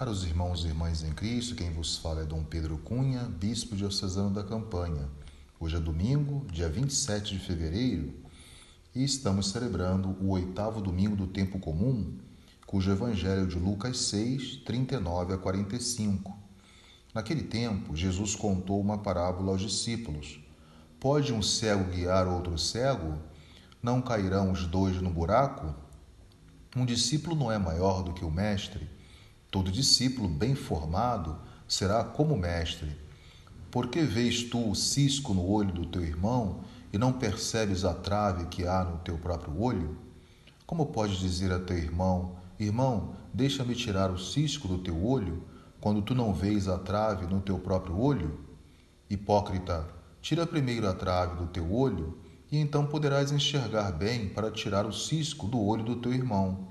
Caros irmãos e irmãs em Cristo, quem vos fala é Dom Pedro Cunha, bispo diocesano da Campanha. Hoje é domingo, dia 27 de fevereiro, e estamos celebrando o oitavo domingo do tempo comum, cujo evangelho de Lucas 6, 39 a 45. Naquele tempo, Jesus contou uma parábola aos discípulos. Pode um cego guiar outro cego? Não cairão os dois no buraco? Um discípulo não é maior do que o mestre Todo discípulo bem formado será como mestre. Por que vês tu o cisco no olho do teu irmão e não percebes a trave que há no teu próprio olho? Como podes dizer a teu irmão: Irmão, deixa-me tirar o cisco do teu olho, quando tu não vês a trave no teu próprio olho? Hipócrita, tira primeiro a trave do teu olho, e então poderás enxergar bem para tirar o cisco do olho do teu irmão.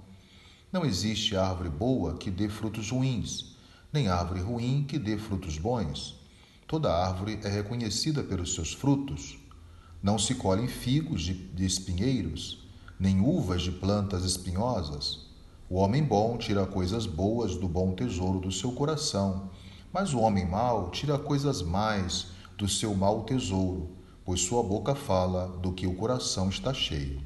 Não existe árvore boa que dê frutos ruins, nem árvore ruim que dê frutos bons. Toda árvore é reconhecida pelos seus frutos. Não se colhem figos de, de espinheiros, nem uvas de plantas espinhosas. O homem bom tira coisas boas do bom tesouro do seu coração, mas o homem mau tira coisas mais do seu mau tesouro, pois sua boca fala do que o coração está cheio.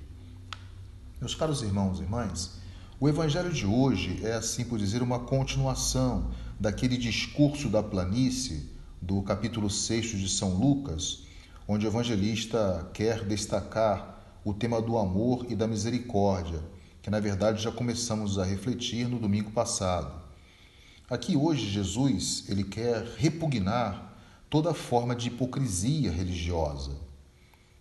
Meus caros irmãos e irmãs, o evangelho de hoje é, assim por dizer, uma continuação daquele discurso da planície do capítulo 6 de São Lucas, onde o evangelista quer destacar o tema do amor e da misericórdia, que na verdade já começamos a refletir no domingo passado. Aqui hoje Jesus, ele quer repugnar toda forma de hipocrisia religiosa.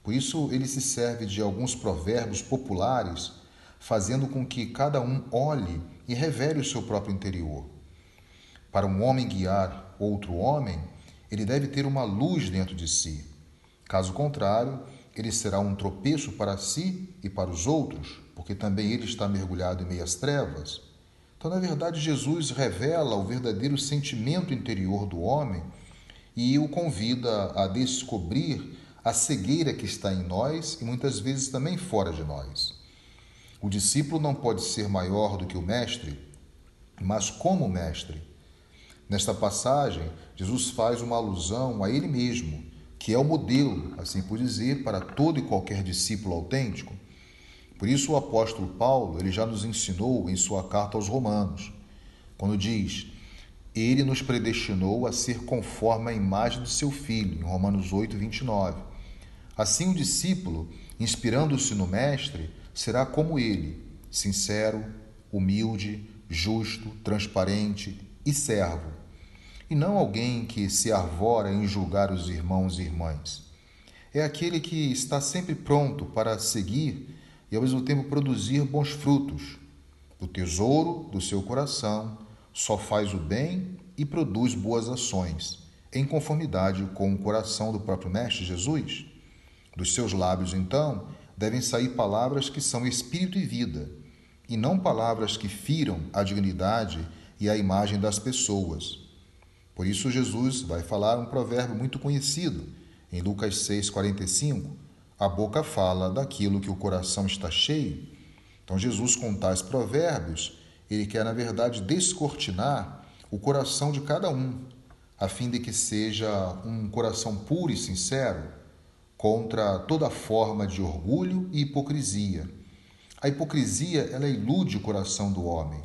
Por isso ele se serve de alguns provérbios populares fazendo com que cada um olhe e revele o seu próprio interior. Para um homem guiar outro homem, ele deve ter uma luz dentro de si. Caso contrário, ele será um tropeço para si e para os outros, porque também ele está mergulhado em meias trevas. Então, na verdade, Jesus revela o verdadeiro sentimento interior do homem e o convida a descobrir a cegueira que está em nós e muitas vezes também fora de nós. O discípulo não pode ser maior do que o mestre, mas como mestre. Nesta passagem, Jesus faz uma alusão a ele mesmo, que é o modelo, assim por dizer, para todo e qualquer discípulo autêntico. Por isso o apóstolo Paulo, ele já nos ensinou em sua carta aos Romanos, quando diz: ele nos predestinou a ser conforme a imagem do seu filho, em Romanos 8, 29. Assim o discípulo, inspirando-se no mestre, será como ele, sincero, humilde, justo, transparente e servo, e não alguém que se arvora em julgar os irmãos e irmãs. É aquele que está sempre pronto para seguir e ao mesmo tempo produzir bons frutos. O tesouro do seu coração só faz o bem e produz boas ações, em conformidade com o coração do próprio Mestre Jesus. Dos seus lábios, então, devem sair palavras que são espírito e vida, e não palavras que firam a dignidade e a imagem das pessoas. Por isso, Jesus vai falar um provérbio muito conhecido, em Lucas 6,45: A boca fala daquilo que o coração está cheio. Então, Jesus, com tais provérbios, ele quer, na verdade, descortinar o coração de cada um, a fim de que seja um coração puro e sincero contra toda forma de orgulho e hipocrisia. A hipocrisia ela ilude o coração do homem,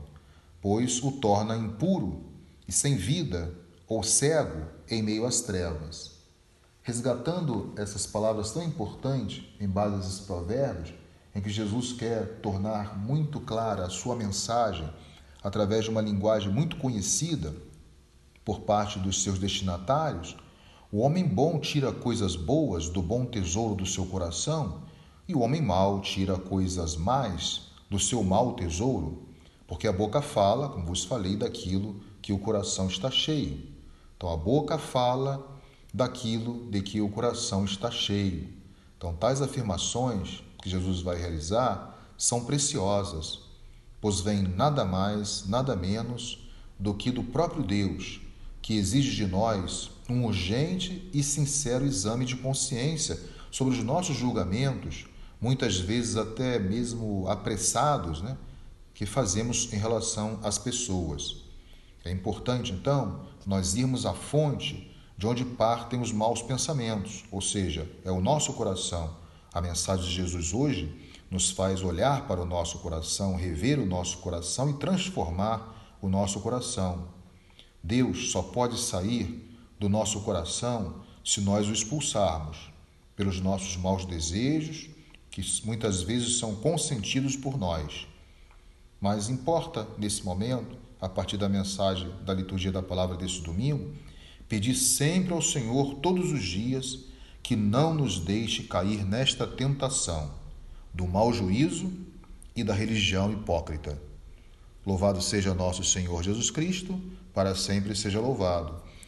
pois o torna impuro e sem vida ou cego em meio às trevas. Resgatando essas palavras tão importantes em base a esses provérbios, em que Jesus quer tornar muito clara a sua mensagem através de uma linguagem muito conhecida por parte dos seus destinatários, o homem bom tira coisas boas do bom tesouro do seu coração, e o homem mau tira coisas más do seu mau tesouro, porque a boca fala, como vos falei, daquilo que o coração está cheio. Então a boca fala daquilo de que o coração está cheio. Então tais afirmações que Jesus vai realizar são preciosas, pois vêm nada mais, nada menos do que do próprio Deus, que exige de nós um urgente e sincero exame de consciência sobre os nossos julgamentos, muitas vezes até mesmo apressados, né, que fazemos em relação às pessoas. É importante, então, nós irmos à fonte de onde partem os maus pensamentos, ou seja, é o nosso coração. A mensagem de Jesus hoje nos faz olhar para o nosso coração, rever o nosso coração e transformar o nosso coração. Deus só pode sair do nosso coração se nós o expulsarmos pelos nossos maus desejos, que muitas vezes são consentidos por nós. Mas importa, nesse momento, a partir da mensagem da liturgia da palavra desse domingo, pedir sempre ao Senhor todos os dias que não nos deixe cair nesta tentação do mau juízo e da religião hipócrita. Louvado seja nosso Senhor Jesus Cristo, para sempre seja louvado.